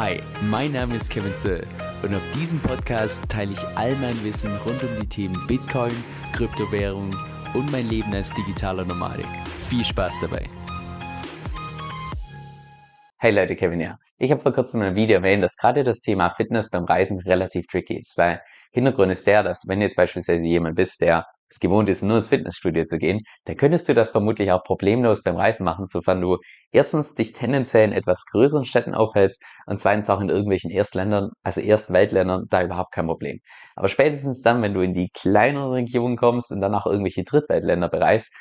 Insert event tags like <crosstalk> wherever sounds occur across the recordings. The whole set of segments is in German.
Hi, mein Name ist Kevin Zöll und auf diesem Podcast teile ich all mein Wissen rund um die Themen Bitcoin, Kryptowährung und mein Leben als digitaler Nomadik. Viel Spaß dabei! Hey Leute, Kevin hier. Ich habe vor kurzem in einem Video erwähnt, dass gerade das Thema Fitness beim Reisen relativ tricky ist, weil Hintergrund ist der, dass wenn jetzt beispielsweise jemand bist, der es gewohnt ist, nur ins Fitnessstudio zu gehen, dann könntest du das vermutlich auch problemlos beim Reisen machen, sofern du erstens dich tendenziell in etwas größeren Städten aufhältst und zweitens auch in irgendwelchen Erstländern, also Erstweltländern, da überhaupt kein Problem. Aber spätestens dann, wenn du in die kleineren Regionen kommst und dann auch irgendwelche Drittweltländer bereist,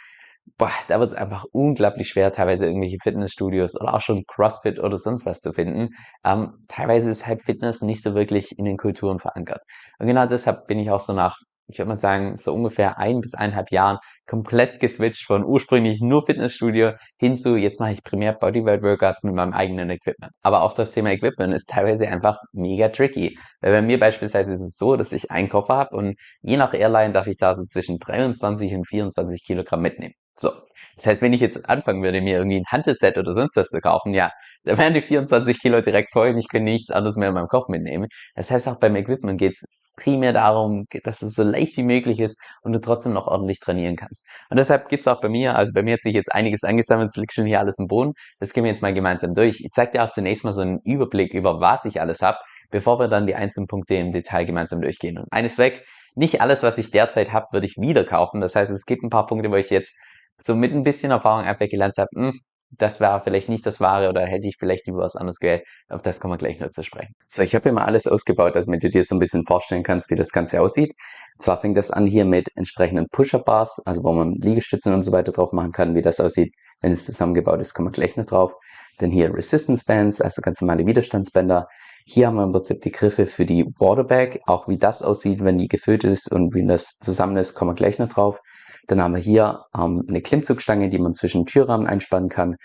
boah, da wird es einfach unglaublich schwer, teilweise irgendwelche Fitnessstudios oder auch schon CrossFit oder sonst was zu finden. Ähm, teilweise ist halt Fitness nicht so wirklich in den Kulturen verankert. Und genau deshalb bin ich auch so nach ich würde mal sagen, so ungefähr ein bis eineinhalb Jahren komplett geswitcht von ursprünglich nur Fitnessstudio hin zu, jetzt mache ich primär Bodyweight Workouts mit meinem eigenen Equipment. Aber auch das Thema Equipment ist teilweise einfach mega tricky. Weil bei mir beispielsweise ist es so, dass ich einen Koffer habe und je nach Airline darf ich da so zwischen 23 und 24 Kilogramm mitnehmen. So. Das heißt, wenn ich jetzt anfangen würde, mir irgendwie ein Hantelset oder sonst was zu kaufen, ja, da wären die 24 Kilo direkt voll und ich könnte nichts anderes mehr in meinem Kopf mitnehmen. Das heißt, auch beim Equipment geht's primär darum, dass es so leicht wie möglich ist und du trotzdem noch ordentlich trainieren kannst. Und deshalb gibt's auch bei mir, also bei mir hat sich jetzt einiges angesammelt, es liegt schon hier alles im Boden. Das gehen wir jetzt mal gemeinsam durch. Ich zeige dir auch zunächst mal so einen Überblick über was ich alles habe, bevor wir dann die einzelnen Punkte im Detail gemeinsam durchgehen. Und eines weg, nicht alles, was ich derzeit habe, würde ich wieder kaufen. Das heißt, es gibt ein paar Punkte, wo ich jetzt so mit ein bisschen Erfahrung einfach gelernt habe, hm, das wäre vielleicht nicht das Wahre oder hätte ich vielleicht lieber was anderes gewählt. Auf das kommen wir gleich noch zu sprechen. So, ich habe immer alles ausgebaut, damit du dir so ein bisschen vorstellen kannst, wie das Ganze aussieht. Und zwar fängt das an hier mit entsprechenden Pusher-Bars, also wo man Liegestützen und so weiter drauf machen kann. Wie das aussieht, wenn es zusammengebaut ist, kommen wir gleich noch drauf. Dann hier Resistance Bands, also ganz normale Widerstandsbänder. Hier haben wir im Prinzip die Griffe für die Waterbag. Auch wie das aussieht, wenn die gefüllt ist und wie das zusammen ist, kommen wir gleich noch drauf. Dann haben wir hier ähm, eine Klimmzugstange, die man zwischen Türrahmen einspannen kann.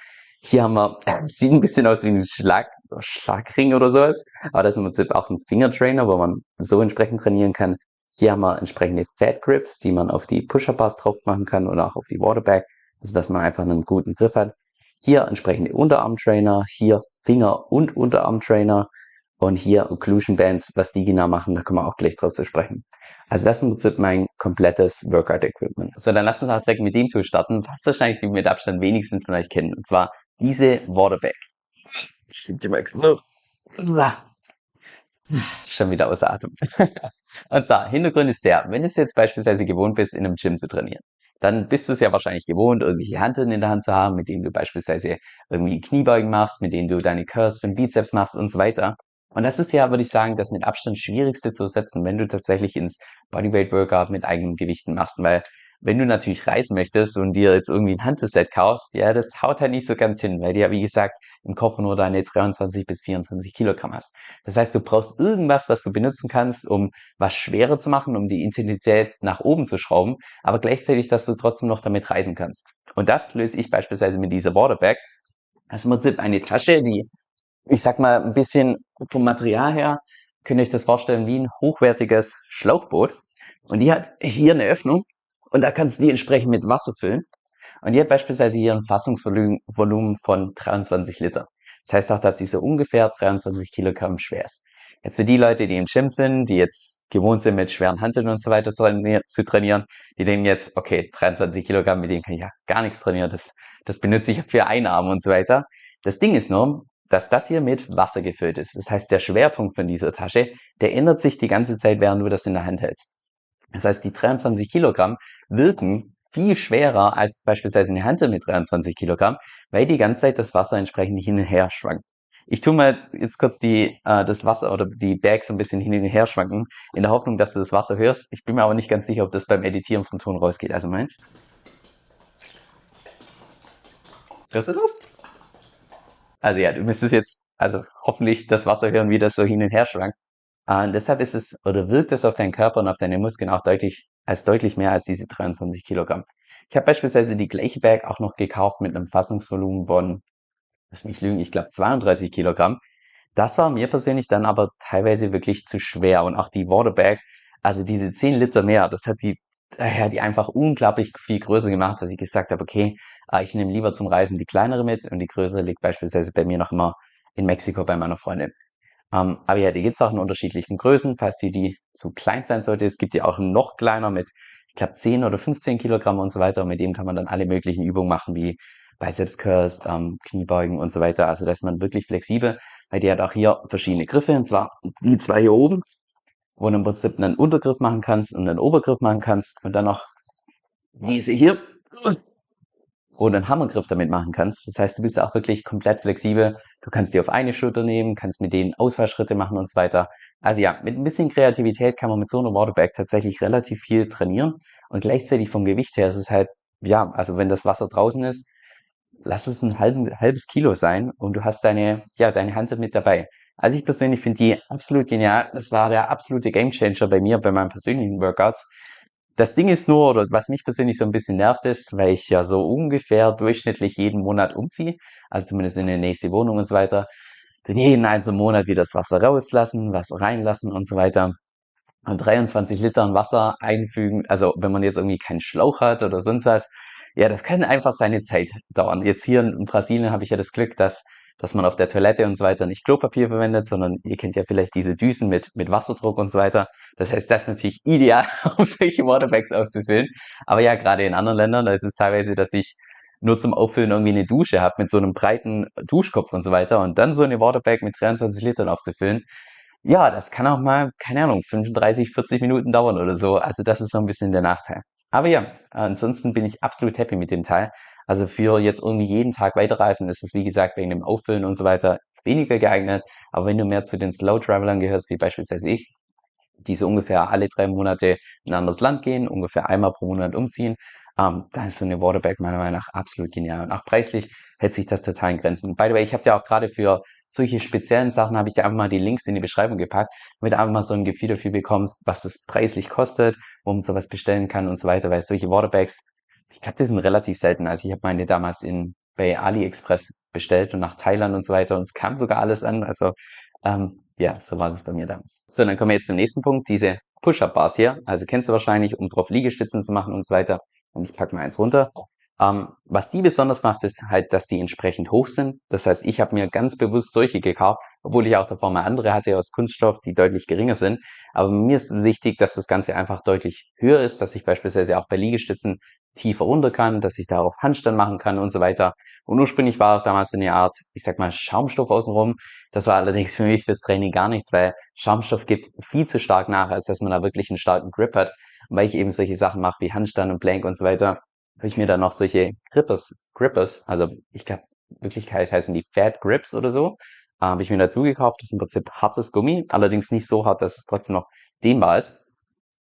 Hier haben wir, äh, <laughs> sieht ein bisschen aus wie ein Schlag, Schlagring oder sowas, aber das ist im Prinzip auch ein Fingertrainer, wo man so entsprechend trainieren kann. Hier haben wir entsprechende Fat Grips, die man auf die Pusher-Bars drauf machen kann oder auch auf die Waterbag, also dass man einfach einen guten Griff hat. Hier entsprechende Unterarm-Trainer, hier Finger- und Unterarm-Trainer und hier Occlusion Bands, was die genau machen, da kommen wir auch gleich drauf zu sprechen. Also das ist mein komplettes Workout-Equipment. So, dann lass uns auch direkt mit dem Tool starten, was wahrscheinlich die mit Abstand wenigsten von euch kennen. Und zwar diese Waterbag. Ich die mal so. so. Schon wieder außer Atem. <laughs> Und zwar, Hintergrund ist der, wenn du es jetzt beispielsweise gewohnt bist, in einem Gym zu trainieren, dann bist du es ja wahrscheinlich gewohnt, irgendwelche Handeln in der Hand zu haben, mit denen du beispielsweise irgendwie Kniebeugen machst, mit denen du deine Curls für den Bizeps machst und so weiter. Und das ist ja, würde ich sagen, das mit Abstand schwierigste zu setzen, wenn du tatsächlich ins Bodyweight Workout mit eigenen Gewichten machst, weil wenn du natürlich reisen möchtest und dir jetzt irgendwie ein Hantelset kaufst, ja, das haut halt nicht so ganz hin, weil du ja, wie gesagt, im Koffer nur deine 23 bis 24 Kilogramm hast. Das heißt, du brauchst irgendwas, was du benutzen kannst, um was schwerer zu machen, um die Intensität nach oben zu schrauben, aber gleichzeitig, dass du trotzdem noch damit reisen kannst. Und das löse ich beispielsweise mit dieser Waterbag. Das ist im Prinzip eine Tasche, die ich sag mal, ein bisschen vom Material her könnt ihr euch das vorstellen wie ein hochwertiges Schlauchboot. Und die hat hier eine Öffnung und da kannst du die entsprechend mit Wasser füllen. Und die hat beispielsweise hier ein Fassungsvolumen von 23 Liter. Das heißt auch, dass sie so ungefähr 23 Kilogramm schwer ist. Jetzt für die Leute, die im Gym sind, die jetzt gewohnt sind, mit schweren Handeln und so weiter zu trainieren, die denken jetzt, okay, 23 Kilogramm, mit denen kann ich ja gar nichts trainieren, das, das benutze ich für einen Arm und so weiter. Das Ding ist nur, dass das hier mit Wasser gefüllt ist. Das heißt, der Schwerpunkt von dieser Tasche, der ändert sich die ganze Zeit, während du das in der Hand hältst. Das heißt, die 23 Kilogramm wirken viel schwerer als beispielsweise eine Hantel mit 23 Kilogramm, weil die ganze Zeit das Wasser entsprechend hin und her schwankt. Ich tue mal jetzt, jetzt kurz die, äh, das Wasser oder die Bag so ein bisschen hin und her schwanken, in der Hoffnung, dass du das Wasser hörst. Ich bin mir aber nicht ganz sicher, ob das beim Editieren vom Ton rausgeht. Also Mensch. Hörst du das? Also ja, du müsstest jetzt also hoffentlich das Wasser hören, wie das so hin und her schwankt. Und deshalb ist es oder wirkt es auf deinen Körper und auf deine Muskeln auch deutlich als deutlich mehr als diese 23 Kilogramm. Ich habe beispielsweise die gleiche Bag auch noch gekauft mit einem Fassungsvolumen von, lass mich lügen, ich glaube 32 Kilogramm. Das war mir persönlich dann aber teilweise wirklich zu schwer und auch die Waterbag, also diese 10 Liter mehr, das hat die daher die einfach unglaublich viel größer gemacht, dass ich gesagt habe, okay, äh, ich nehme lieber zum Reisen die kleinere mit und die größere liegt beispielsweise bei mir noch immer in Mexiko bei meiner Freundin. Ähm, aber ja, die gibt's auch in unterschiedlichen Größen, falls die, die zu klein sein sollte. Es gibt die auch noch kleiner mit, ich glaube, 10 oder 15 Kilogramm und so weiter. Und mit dem kann man dann alle möglichen Übungen machen, wie Biceps Curls, ähm, Kniebeugen und so weiter. Also da ist man wirklich flexibel, weil die hat auch hier verschiedene Griffe, und zwar die zwei hier oben, wo du im Prinzip einen Untergriff machen kannst und einen Obergriff machen kannst und dann noch diese hier, du einen Hammergriff damit machen kannst. Das heißt, du bist auch wirklich komplett flexibel. Du kannst die auf eine Schulter nehmen, kannst mit denen Ausfallschritte machen und so weiter. Also ja, mit ein bisschen Kreativität kann man mit so einer Waterbag tatsächlich relativ viel trainieren und gleichzeitig vom Gewicht her ist es halt, ja, also wenn das Wasser draußen ist, lass es ein halb, halbes Kilo sein und du hast deine, ja, deine Handset mit dabei. Also ich persönlich finde die absolut genial. Das war der absolute Gamechanger bei mir, bei meinen persönlichen Workouts. Das Ding ist nur, oder was mich persönlich so ein bisschen nervt ist, weil ich ja so ungefähr durchschnittlich jeden Monat umziehe, also zumindest in die nächste Wohnung und so weiter, dann jeden einzelnen Monat wieder das Wasser rauslassen, Wasser reinlassen und so weiter. Und 23 Liter Wasser einfügen, also wenn man jetzt irgendwie keinen Schlauch hat oder sonst was, ja, das kann einfach seine Zeit dauern. Jetzt hier in Brasilien habe ich ja das Glück, dass, dass man auf der Toilette und so weiter nicht Klopapier verwendet, sondern ihr kennt ja vielleicht diese Düsen mit, mit Wasserdruck und so weiter. Das heißt, das ist natürlich ideal, <laughs> um solche Waterbags aufzufüllen. Aber ja, gerade in anderen Ländern, da ist es teilweise, dass ich nur zum Auffüllen irgendwie eine Dusche habe mit so einem breiten Duschkopf und so weiter und dann so eine Waterbag mit 23 Litern aufzufüllen. Ja, das kann auch mal, keine Ahnung, 35, 40 Minuten dauern oder so. Also das ist so ein bisschen der Nachteil. Aber ja, ansonsten bin ich absolut happy mit dem Teil. Also für jetzt irgendwie jeden Tag weiterreisen ist es, wie gesagt, wegen dem Auffüllen und so weiter weniger geeignet. Aber wenn du mehr zu den Slow Travelern gehörst, wie beispielsweise ich, die so ungefähr alle drei Monate in ein anderes Land gehen, ungefähr einmal pro Monat umziehen, ähm, da ist so eine Waterbag meiner Meinung nach absolut genial. Und auch preislich hält sich das total in Grenzen. By the way, ich habe ja auch gerade für solche speziellen Sachen, habe ich dir einfach mal die Links in die Beschreibung gepackt, damit du einfach mal so ein Gefühl dafür bekommst, was das preislich kostet, wo man sowas bestellen kann und so weiter. Weil solche Waterbags, ich glaube, die sind relativ selten. Also ich habe meine damals in bei AliExpress bestellt und nach Thailand und so weiter und es kam sogar alles an. Also ähm, ja, so war das bei mir damals. So, dann kommen wir jetzt zum nächsten Punkt, diese Push-Up-Bars hier. Also kennst du wahrscheinlich, um drauf Liegestützen zu machen und so weiter. Und ich packe mal eins runter. Ähm, was die besonders macht, ist halt, dass die entsprechend hoch sind. Das heißt, ich habe mir ganz bewusst solche gekauft, obwohl ich auch davor mal andere hatte aus Kunststoff, die deutlich geringer sind. Aber mir ist wichtig, dass das Ganze einfach deutlich höher ist, dass ich beispielsweise auch bei Liegestützen tiefer runter kann, dass ich darauf Handstand machen kann und so weiter. Und ursprünglich war auch damals eine Art, ich sag mal, Schaumstoff außenrum. Das war allerdings <laughs> für mich fürs Training gar nichts, weil Schaumstoff gibt viel zu stark nach, als dass man da wirklich einen starken Grip hat. Weil ich eben solche Sachen mache wie Handstand und Plank und so weiter, habe ich mir dann noch solche Grippers, Grippers, also ich glaube, Wirklichkeit heißen die Fat Grips oder so, äh, habe ich mir dazu gekauft. Das ist im Prinzip hartes Gummi, allerdings nicht so hart, dass es trotzdem noch dehnbar ist.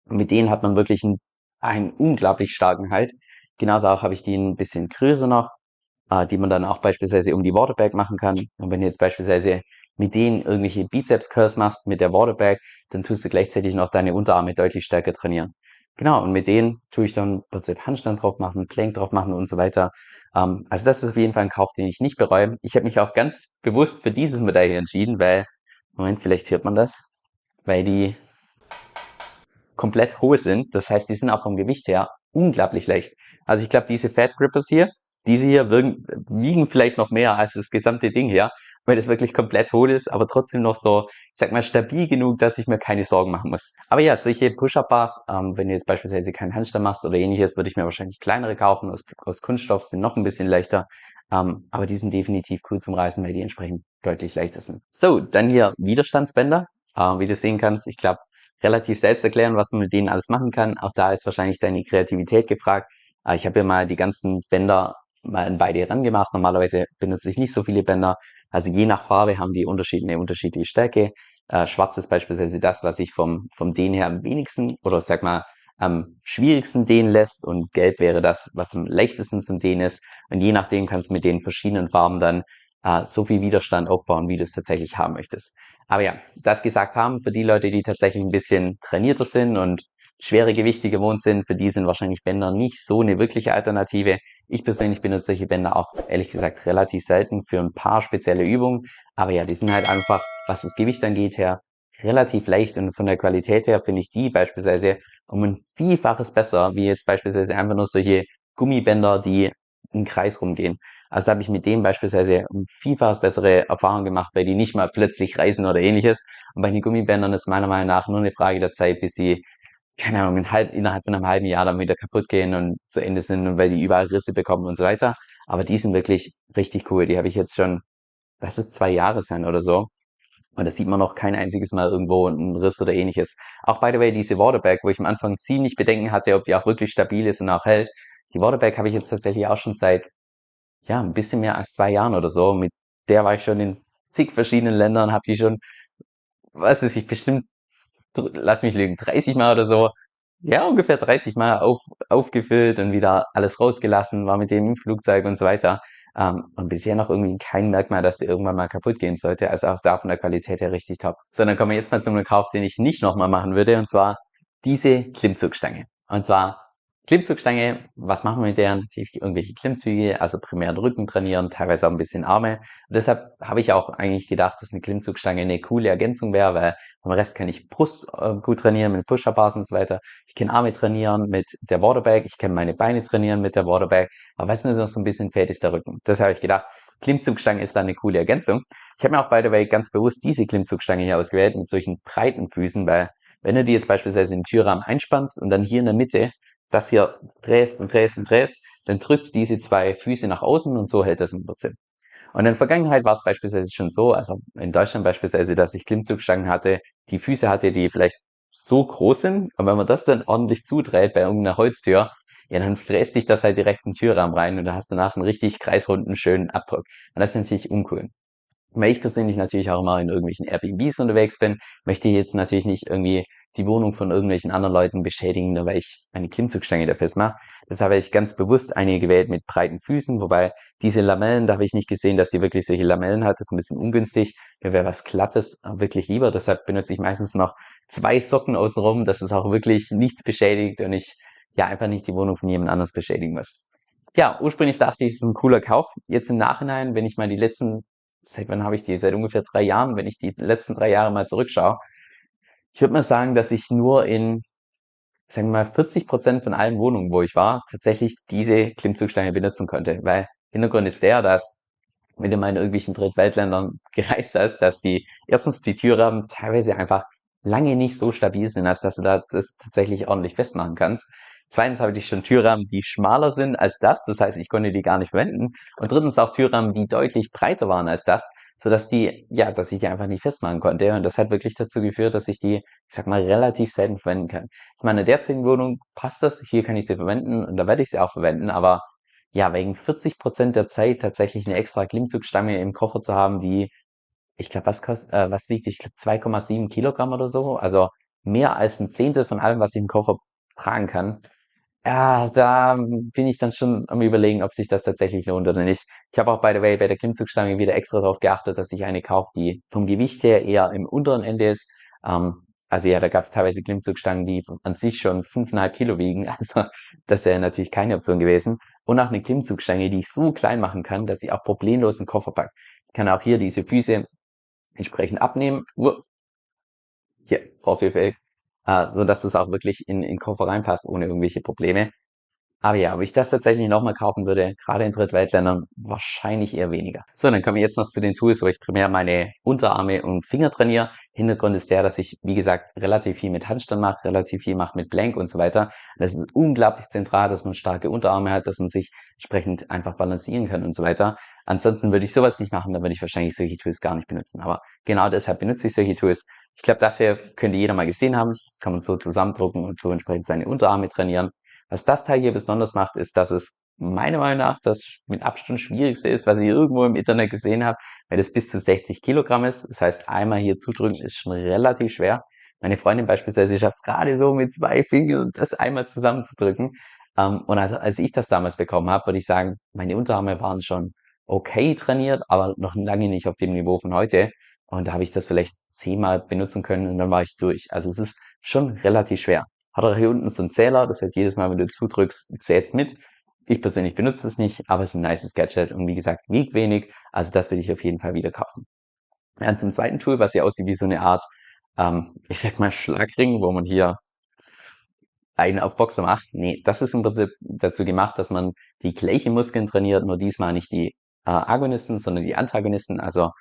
Und mit denen hat man wirklich einen, einen unglaublich starken Halt. Genauso auch habe ich die ein bisschen größer noch, äh, die man dann auch beispielsweise um die Waterbag machen kann. Und wenn du jetzt beispielsweise mit denen irgendwelche Bizeps-Curls machst mit der Waterbag, dann tust du gleichzeitig noch deine Unterarme deutlich stärker trainieren. Genau, und mit denen tue ich dann im Prinzip Handstand drauf machen, Plank drauf machen und so weiter. Ähm, also das ist auf jeden Fall ein Kauf, den ich nicht bereue. Ich habe mich auch ganz bewusst für dieses Modell hier entschieden, weil, Moment, vielleicht hört man das, weil die komplett hohe sind. Das heißt, die sind auch vom Gewicht her unglaublich leicht. Also ich glaube, diese Fat Grippers hier, diese hier wiegen, wiegen vielleicht noch mehr als das gesamte Ding hier weil das wirklich komplett hohl ist, aber trotzdem noch so, ich sag mal, stabil genug, dass ich mir keine Sorgen machen muss. Aber ja, solche Push-Up-Bars, ähm, wenn du jetzt beispielsweise keinen Handstand machst oder ähnliches, würde ich mir wahrscheinlich kleinere kaufen, aus, aus Kunststoff, sind noch ein bisschen leichter. Ähm, aber die sind definitiv cool zum Reißen, weil die entsprechend deutlich leichter sind. So, dann hier Widerstandsbänder. Äh, wie du sehen kannst, ich glaube, relativ selbst erklären, was man mit denen alles machen kann. Auch da ist wahrscheinlich deine Kreativität gefragt. Äh, ich habe hier mal die ganzen Bänder mal in beide rangemacht. Normalerweise benutze ich nicht so viele Bänder, also je nach Farbe haben die unterschiedliche, unterschiedliche Stärke. Äh, Schwarz ist beispielsweise das, was sich vom, vom Dehnen her am wenigsten oder sag mal am schwierigsten dehnen lässt und Gelb wäre das, was am leichtesten zum Dehnen ist. Und je nachdem kannst du mit den verschiedenen Farben dann äh, so viel Widerstand aufbauen, wie du es tatsächlich haben möchtest. Aber ja, das gesagt haben, für die Leute, die tatsächlich ein bisschen trainierter sind und schwere Gewichte gewohnt sind, für die sind wahrscheinlich Bänder nicht so eine wirkliche Alternative. Ich persönlich benutze solche Bänder auch ehrlich gesagt relativ selten für ein paar spezielle Übungen. Aber ja, die sind halt einfach, was das Gewicht angeht, her relativ leicht und von der Qualität her finde ich die beispielsweise um ein Vielfaches besser, wie jetzt beispielsweise einfach nur solche Gummibänder, die einen Kreis rumgehen. Also da habe ich mit dem beispielsweise um vielfaches bessere Erfahrungen gemacht, weil die nicht mal plötzlich reisen oder ähnliches. Und bei den Gummibändern ist meiner Meinung nach nur eine Frage der Zeit, bis sie, keine Ahnung, innerhalb von einem halben Jahr dann wieder kaputt gehen und zu Ende sind und weil die überall Risse bekommen und so weiter. Aber die sind wirklich richtig cool. Die habe ich jetzt schon, lass es zwei Jahre sein oder so. Und das sieht man noch kein einziges Mal irgendwo ein Riss oder ähnliches. Auch by the way, diese Waterbag, wo ich am Anfang ziemlich Bedenken hatte, ob die auch wirklich stabil ist und auch hält. Die Waterbag habe ich jetzt tatsächlich auch schon seit, ja, ein bisschen mehr als zwei Jahren oder so. Mit der war ich schon in zig verschiedenen Ländern, habe die schon, was ist ich, bestimmt, lass mich lügen, 30 Mal oder so, ja, ungefähr 30 Mal auf, aufgefüllt und wieder alles rausgelassen, war mit dem im Flugzeug und so weiter. Ähm, und bisher noch irgendwie kein Merkmal, dass der irgendwann mal kaputt gehen sollte. Also auch da von der Qualität her richtig top. So, dann kommen wir jetzt mal zu einem Kauf, den ich nicht nochmal machen würde. Und zwar diese Klimmzugstange. Und zwar Klimmzugstange, was machen wir mit der? Natürlich irgendwelche Klimmzüge, also primär den Rücken trainieren, teilweise auch ein bisschen Arme. Und deshalb habe ich auch eigentlich gedacht, dass eine Klimmzugstange eine coole Ergänzung wäre, weil beim Rest kann ich Brust äh, gut trainieren mit Push-Up-Bars und so weiter. Ich kann Arme trainieren mit der Waterbag, ich kann meine Beine trainieren mit der Waterbag. Aber was mir noch so ein bisschen fehlt, ist der Rücken. Deshalb habe ich gedacht, Klimmzugstange ist da eine coole Ergänzung. Ich habe mir auch by the way ganz bewusst diese Klimmzugstange hier ausgewählt mit solchen breiten Füßen, weil wenn du die jetzt beispielsweise den Türrahmen einspannst und dann hier in der Mitte das hier drehst und drehst und drehst, dann drückst diese zwei Füße nach außen und so hält das im Prinzip. Und in der Vergangenheit war es beispielsweise schon so, also in Deutschland beispielsweise, dass ich Klimmzugstangen hatte, die Füße hatte, die vielleicht so groß sind, aber wenn man das dann ordentlich zudreht bei irgendeiner Holztür, ja, dann fräst sich das halt direkt in den Türrahmen rein und da hast du danach einen richtig kreisrunden, schönen Abdruck. Und das ist natürlich uncool. Weil ich persönlich natürlich auch immer in irgendwelchen Airbnbs unterwegs bin, möchte ich jetzt natürlich nicht irgendwie die Wohnung von irgendwelchen anderen Leuten beschädigen, weil ich eine Klimmzugstange dafür mache. Deshalb habe ich ganz bewusst eine gewählt mit breiten Füßen, wobei diese Lamellen, da habe ich nicht gesehen, dass die wirklich solche Lamellen hat. Das ist ein bisschen ungünstig. Mir wäre was Glattes wirklich lieber. Deshalb benutze ich meistens noch zwei Socken außenrum, dass es auch wirklich nichts beschädigt und ich ja einfach nicht die Wohnung von jemand anders beschädigen muss. Ja, ursprünglich dachte ich, es ist ein cooler Kauf. Jetzt im Nachhinein, wenn ich mal die letzten, seit wann habe ich die? Seit ungefähr drei Jahren, wenn ich die letzten drei Jahre mal zurückschaue, ich würde mal sagen, dass ich nur in, sagen wir mal, 40 Prozent von allen Wohnungen, wo ich war, tatsächlich diese Klimmzugstange benutzen konnte. Weil Hintergrund ist der, dass wenn du mal in irgendwelchen Drittweltländern <laughs> gereist hast, dass die erstens die Türrahmen teilweise einfach lange nicht so stabil sind, als dass du da das tatsächlich ordentlich festmachen kannst. Zweitens habe ich schon Türrahmen, die schmaler sind als das, das heißt, ich konnte die gar nicht verwenden. Und drittens auch Türrahmen, die deutlich breiter waren als das, so dass die, ja, dass ich die einfach nicht festmachen konnte. Und das hat wirklich dazu geführt, dass ich die, ich sag mal, relativ selten verwenden kann. In meiner derzeitigen Wohnung passt das, hier kann ich sie verwenden und da werde ich sie auch verwenden, aber ja, wegen 40 Prozent der Zeit tatsächlich eine extra Klimmzugstange im Koffer zu haben, die, ich glaube, was kostet, äh, was wiegt, ich glaube 2,7 Kilogramm oder so, also mehr als ein Zehntel von allem, was ich im Koffer tragen kann, ja, da bin ich dann schon am überlegen, ob sich das tatsächlich lohnt oder nicht. Ich habe auch by the way bei der Klimmzugstange wieder extra darauf geachtet, dass ich eine kaufe, die vom Gewicht her eher im unteren Ende ist. Ähm, also ja, da gab es teilweise Klimmzugstangen, die an sich schon fünfeinhalb Kilo wiegen. <laughs> Also das wäre natürlich keine Option gewesen. Und auch eine Klimmzugstange, die ich so klein machen kann, dass ich auch problemlos einen Koffer packe. Ich kann auch hier diese Füße entsprechend abnehmen. Hier, vorführfähig äh, so dass es auch wirklich in, in Koffer reinpasst, ohne irgendwelche Probleme. Aber ja, ob ich das tatsächlich nochmal kaufen würde, gerade in Drittweltländern, wahrscheinlich eher weniger. So, dann kommen wir jetzt noch zu den Tools, wo ich primär meine Unterarme und Finger trainiere. Hintergrund ist der, dass ich, wie gesagt, relativ viel mit Handstand mache, relativ viel mache mit Blank und so weiter. Das ist unglaublich zentral, dass man starke Unterarme hat, dass man sich entsprechend einfach balancieren kann und so weiter. Ansonsten würde ich sowas nicht machen, dann würde ich wahrscheinlich solche Tools gar nicht benutzen. Aber genau deshalb benutze ich solche Tools ich glaube, das hier könnte jeder mal gesehen haben. Das kann man so zusammendrucken und so entsprechend seine Unterarme trainieren. Was das Teil hier besonders macht, ist, dass es meiner Meinung nach das mit Abstand schwierigste ist, was ich irgendwo im Internet gesehen habe, weil das bis zu 60 Kilogramm ist. Das heißt, einmal hier zudrücken ist schon relativ schwer. Meine Freundin beispielsweise schafft es gerade so mit zwei Fingern, das einmal zusammenzudrücken. Ähm, und also, als ich das damals bekommen habe, würde ich sagen, meine Unterarme waren schon okay trainiert, aber noch lange nicht auf dem Niveau von heute. Und da habe ich das vielleicht zehnmal benutzen können und dann war ich durch. Also es ist schon relativ schwer. Hat auch hier unten so einen Zähler, das heißt jedes Mal, wenn du zudrückst, zählt's mit. Ich persönlich benutze es nicht, aber es ist ein nice Gadget und wie gesagt, wiegt wenig. Also das will ich auf jeden Fall wieder kaufen. Dann zum zweiten Tool, was ja aussieht wie so eine Art, ähm, ich sag mal Schlagring, wo man hier einen auf Boxer macht. Nee, das ist im Prinzip dazu gemacht, dass man die gleichen Muskeln trainiert, nur diesmal nicht die äh, Agonisten, sondern die Antagonisten, also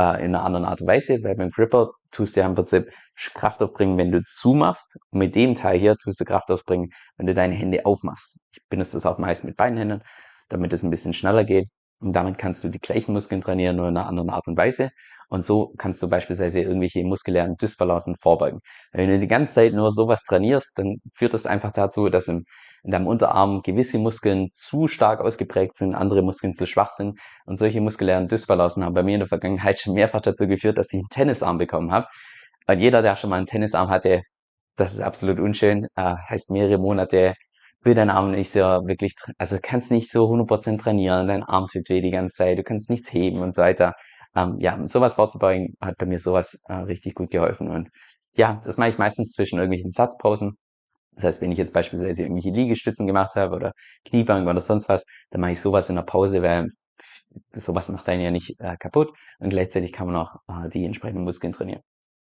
äh, in einer anderen Art und Weise, weil beim Gripper tust du ja im Prinzip Kraft aufbringen, wenn du zumachst. Und mit dem Teil hier tust du Kraft aufbringen, wenn du deine Hände aufmachst. Ich benutze das auch meist mit beiden Händen, damit es ein bisschen schneller geht. Und damit kannst du die gleichen Muskeln trainieren, nur in einer anderen Art und Weise. Und so kannst du beispielsweise irgendwelche muskulären Dysbalancen vorbeugen. Wenn du die ganze Zeit nur sowas trainierst, dann führt das einfach dazu, dass im, in deinem Unterarm gewisse Muskeln zu stark ausgeprägt sind, andere Muskeln zu schwach sind. Und solche muskulären Dysbalancen haben bei mir in der Vergangenheit schon mehrfach dazu geführt, dass ich einen Tennisarm bekommen habe. Und jeder, der schon mal einen Tennisarm hatte, das ist absolut unschön, äh, heißt mehrere Monate will dein Arm nicht so wirklich, also kannst nicht so 100% trainieren, dein Arm tut weh die ganze Zeit, du kannst nichts heben und so weiter. Ähm, ja, sowas vorzubeugen hat bei mir sowas äh, richtig gut geholfen. Und ja, das mache ich meistens zwischen irgendwelchen Satzpausen. Das heißt, wenn ich jetzt beispielsweise irgendwelche Liegestützen gemacht habe oder Kniebank oder sonst was, dann mache ich sowas in der Pause, weil sowas macht einen ja nicht äh, kaputt und gleichzeitig kann man auch äh, die entsprechenden Muskeln trainieren.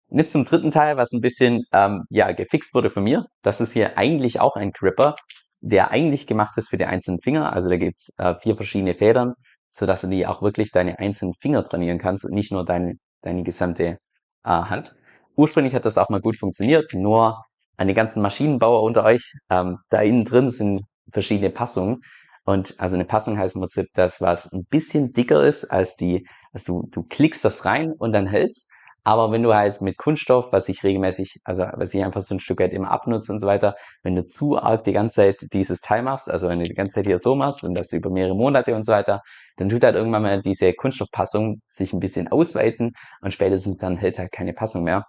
Und jetzt zum dritten Teil, was ein bisschen ähm, ja gefixt wurde von mir. Das ist hier eigentlich auch ein Gripper, der eigentlich gemacht ist für die einzelnen Finger. Also da gibt's äh, vier verschiedene Federn so dass du die auch wirklich deine einzelnen Finger trainieren kannst und nicht nur deine, deine gesamte äh, Hand. Ursprünglich hat das auch mal gut funktioniert, nur an die ganzen Maschinenbauer unter euch, ähm, da innen drin sind verschiedene Passungen. Und also eine Passung heißt im Prinzip das, was ein bisschen dicker ist als die, also du, du klickst das rein und dann hältst. Aber wenn du halt mit Kunststoff, was ich regelmäßig, also was ich einfach so ein Stück weit immer abnutze und so weiter, wenn du zu arg die ganze Zeit dieses Teil machst, also wenn du die ganze Zeit hier so machst und das über mehrere Monate und so weiter, dann tut halt irgendwann mal diese Kunststoffpassung sich ein bisschen ausweiten und spätestens dann hält halt keine Passung mehr.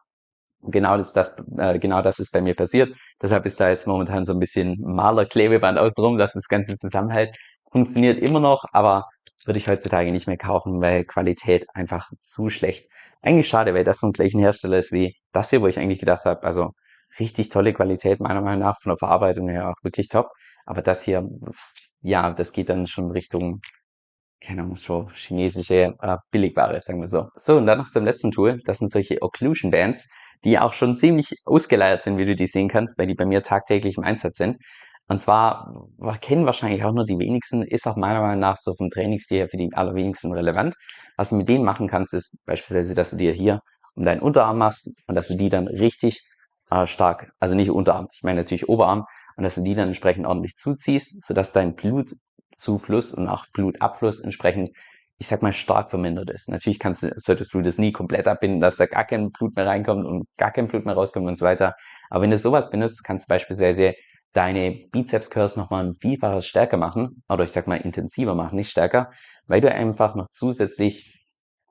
Genau das, das, äh, genau das ist bei mir passiert. Deshalb ist da jetzt momentan so ein bisschen Malerklebeband außenrum, dass das Ganze zusammenhält. Funktioniert immer noch, aber würde ich heutzutage nicht mehr kaufen, weil Qualität einfach zu schlecht. Eigentlich schade, weil das vom gleichen Hersteller ist wie das hier, wo ich eigentlich gedacht habe, also richtig tolle Qualität, meiner Meinung nach, von der Verarbeitung her auch wirklich top. Aber das hier, ja, das geht dann schon Richtung, keine Ahnung, so chinesische äh, Billigware, sagen wir so. So, und dann noch zum letzten Tool. Das sind solche Occlusion Bands, die auch schon ziemlich ausgeleiert sind, wie du die sehen kannst, weil die bei mir tagtäglich im Einsatz sind. Und zwar kennen wahrscheinlich auch nur die wenigsten, ist auch meiner Meinung nach so vom Trainingsstil her für die allerwenigsten relevant. Was du mit denen machen kannst, ist beispielsweise, dass du dir hier um deinen Unterarm machst und dass du die dann richtig äh, stark, also nicht Unterarm, ich meine natürlich Oberarm, und dass du die dann entsprechend ordentlich zuziehst, sodass dein Blutzufluss und auch Blutabfluss entsprechend, ich sag mal, stark vermindert ist. Natürlich kannst solltest du das nie komplett abbinden, dass da gar kein Blut mehr reinkommt und gar kein Blut mehr rauskommt und so weiter. Aber wenn du sowas benutzt, kannst du beispielsweise deine Bizeps Curls nochmal ein Vielfaches stärker machen, oder ich sag mal intensiver machen, nicht stärker, weil du einfach noch zusätzlich,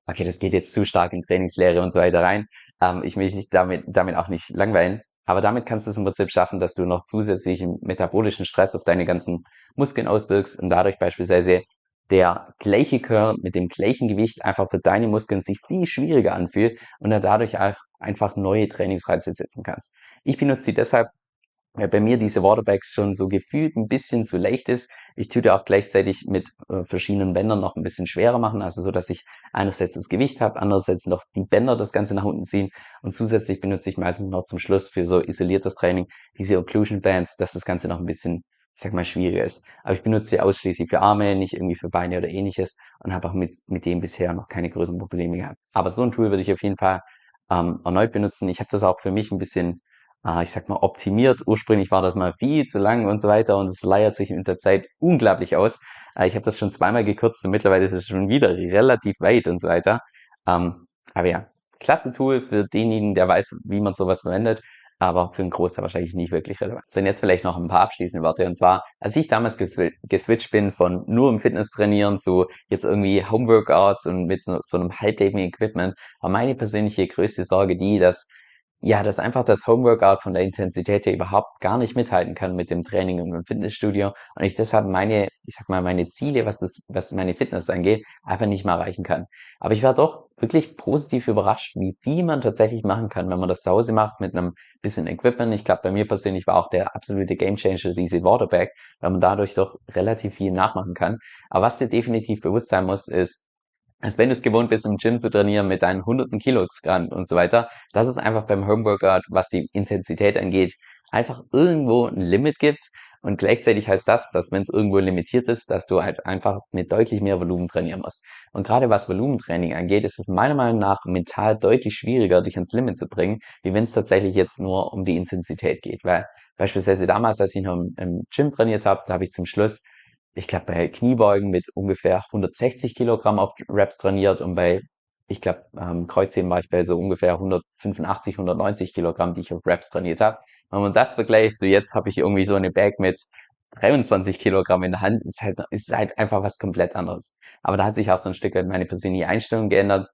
okay, das geht jetzt zu stark in Trainingslehre und so weiter rein, ähm, ich will dich damit, damit auch nicht langweilen, aber damit kannst du es im Prinzip schaffen, dass du noch zusätzlichen metabolischen Stress auf deine ganzen Muskeln auswirkst und dadurch beispielsweise der gleiche Curl mit dem gleichen Gewicht einfach für deine Muskeln sich viel schwieriger anfühlt und dann dadurch auch einfach neue Trainingsreize setzen kannst. Ich benutze sie deshalb weil bei mir diese Waterbags schon so gefühlt ein bisschen zu leicht ist. Ich tue auch gleichzeitig mit äh, verschiedenen Bändern noch ein bisschen schwerer machen, also so, dass ich einerseits das Gewicht habe, andererseits noch die Bänder das Ganze nach unten ziehen und zusätzlich benutze ich meistens noch zum Schluss für so isoliertes Training diese Occlusion Bands, dass das Ganze noch ein bisschen, sag mal, schwieriger ist. Aber ich benutze sie ausschließlich für Arme, nicht irgendwie für Beine oder ähnliches und habe auch mit, mit dem bisher noch keine größeren Probleme gehabt. Aber so ein Tool würde ich auf jeden Fall ähm, erneut benutzen. Ich habe das auch für mich ein bisschen äh, ich sag mal, optimiert. Ursprünglich war das mal viel zu lang und so weiter und es leiert sich mit der Zeit unglaublich aus. Äh, ich habe das schon zweimal gekürzt und mittlerweile ist es schon wieder relativ weit und so weiter. Ähm, aber ja, klasse Tool für denjenigen, der weiß, wie man sowas verwendet aber für einen Großteil wahrscheinlich nicht wirklich relevant. So, und jetzt vielleicht noch ein paar abschließende Worte. Und zwar, als ich damals gesw geswitcht bin von nur im Fitness trainieren zu jetzt irgendwie Homeworkouts und mit so einem halblebigen Equipment, war meine persönliche größte Sorge die, dass ja, dass einfach das Homeworkout von der Intensität her überhaupt gar nicht mithalten kann mit dem Training im Fitnessstudio und ich deshalb meine, ich sag mal, meine Ziele, was das, was meine Fitness angeht, einfach nicht mal erreichen kann. Aber ich war doch wirklich positiv überrascht, wie viel man tatsächlich machen kann, wenn man das zu Hause macht mit einem bisschen Equipment. Ich glaube, bei mir persönlich war auch der absolute Gamechanger diese Waterbag, weil man dadurch doch relativ viel nachmachen kann. Aber was dir definitiv bewusst sein muss, ist, als wenn du es gewohnt bist, im Gym zu trainieren mit deinen hunderten Kilogramm und so weiter, dass es einfach beim Homeworkout, was die Intensität angeht, einfach irgendwo ein Limit gibt. Und gleichzeitig heißt das, dass wenn es irgendwo limitiert ist, dass du halt einfach mit deutlich mehr Volumen trainieren musst. Und gerade was Volumentraining angeht, ist es meiner Meinung nach mental deutlich schwieriger, dich ans Limit zu bringen, wie wenn es tatsächlich jetzt nur um die Intensität geht. Weil beispielsweise damals, als ich noch im, im Gym trainiert habe, da habe ich zum Schluss ich glaube, bei Kniebeugen mit ungefähr 160 Kilogramm auf Reps trainiert und bei, ich glaube, ähm, Kreuzheben war ich bei so ungefähr 185, 190 Kilogramm, die ich auf Reps trainiert habe. Wenn man das vergleicht, so jetzt habe ich irgendwie so eine Bag mit 23 Kilogramm in der Hand, ist halt, ist halt einfach was komplett anderes. Aber da hat sich auch so ein Stück weit meine persönliche Einstellung geändert.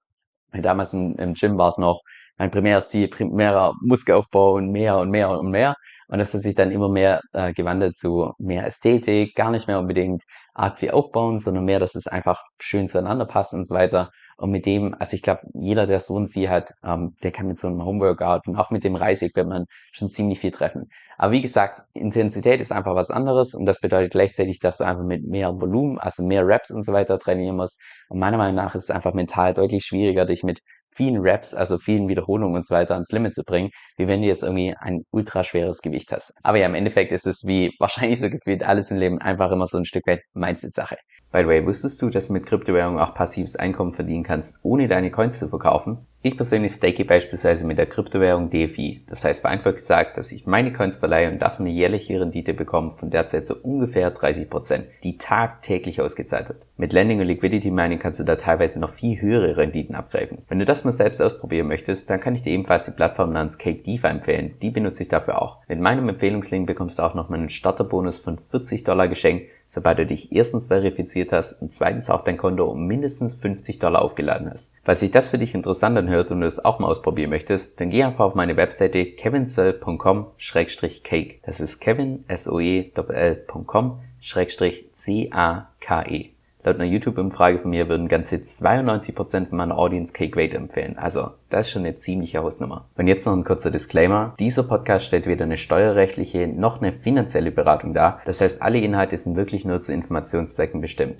Damals im, im Gym war es noch mein primäres Ziel, primärer Muskelaufbau und mehr und mehr und mehr. Und das hat sich dann immer mehr äh, gewandelt zu mehr Ästhetik, gar nicht mehr unbedingt arg viel aufbauen, sondern mehr, dass es einfach schön zueinander passt und so weiter. Und mit dem, also ich glaube, jeder, der so ein Ziel hat, ähm, der kann mit so einem Homeworkout und auch mit dem Reisig wird man schon ziemlich viel treffen. Aber wie gesagt, Intensität ist einfach was anderes und das bedeutet gleichzeitig, dass du einfach mit mehr Volumen, also mehr Reps und so weiter trainieren musst. Und meiner Meinung nach ist es einfach mental deutlich schwieriger, dich mit vielen Reps, also vielen Wiederholungen und so weiter ans Limit zu bringen, wie wenn du jetzt irgendwie ein ultra Gewicht hast. Aber ja, im Endeffekt ist es wie <laughs> wahrscheinlich so gefühlt alles im Leben einfach immer so ein Stück weit Mindset-Sache. By the way, wusstest du, dass du mit Kryptowährungen auch passives Einkommen verdienen kannst, ohne deine Coins zu verkaufen? Ich persönlich stake beispielsweise mit der Kryptowährung DFI. Das heißt vereinfacht gesagt, dass ich meine Coins verleihe und davon eine jährliche Rendite bekomme von derzeit so ungefähr 30%, die tagtäglich ausgezahlt wird. Mit Lending und Liquidity Mining kannst du da teilweise noch viel höhere Renditen abgreifen. Wenn du das mal selbst ausprobieren möchtest, dann kann ich dir ebenfalls die Plattform namens Cake DeFi empfehlen. Die benutze ich dafür auch. Mit meinem Empfehlungslink bekommst du auch noch einen Starterbonus von 40 Dollar geschenkt, sobald du dich erstens verifiziert hast und zweitens auch dein Konto um mindestens 50 Dollar aufgeladen hast. Falls sich das für dich interessant anhört und du es auch mal ausprobieren möchtest, dann geh einfach auf meine Webseite kevinsoe.com-cake. Das ist kevin, c-a-k-e. Laut einer YouTube-Umfrage von mir würden ganze 92% von meiner Audience Cake Weight empfehlen. Also, das ist schon eine ziemliche Hausnummer. Und jetzt noch ein kurzer Disclaimer. Dieser Podcast stellt weder eine steuerrechtliche noch eine finanzielle Beratung dar. Das heißt, alle Inhalte sind wirklich nur zu Informationszwecken bestimmt.